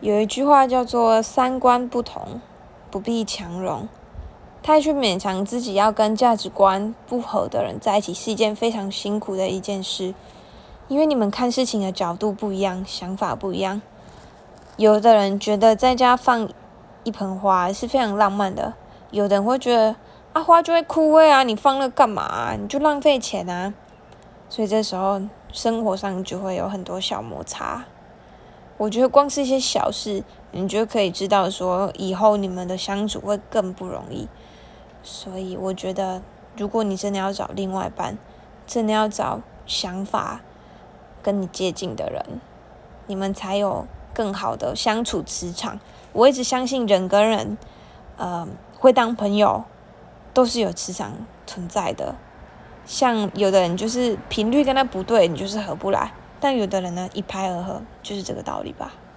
有一句话叫做“三观不同，不必强融”。太去勉强自己要跟价值观不合的人在一起，是一件非常辛苦的一件事。因为你们看事情的角度不一样，想法不一样。有的人觉得在家放一盆花是非常浪漫的，有的人会觉得啊花就会枯萎啊，你放那干嘛？你就浪费钱啊。所以这时候生活上就会有很多小摩擦。我觉得光是一些小事，你就可以知道说以后你们的相处会更不容易。所以我觉得，如果你真的要找另外一半，真的要找想法跟你接近的人，你们才有更好的相处磁场。我一直相信人跟人，呃，会当朋友都是有磁场存在的。像有的人就是频率跟他不对，你就是合不来；但有的人呢，一拍而合，就是这个道理吧。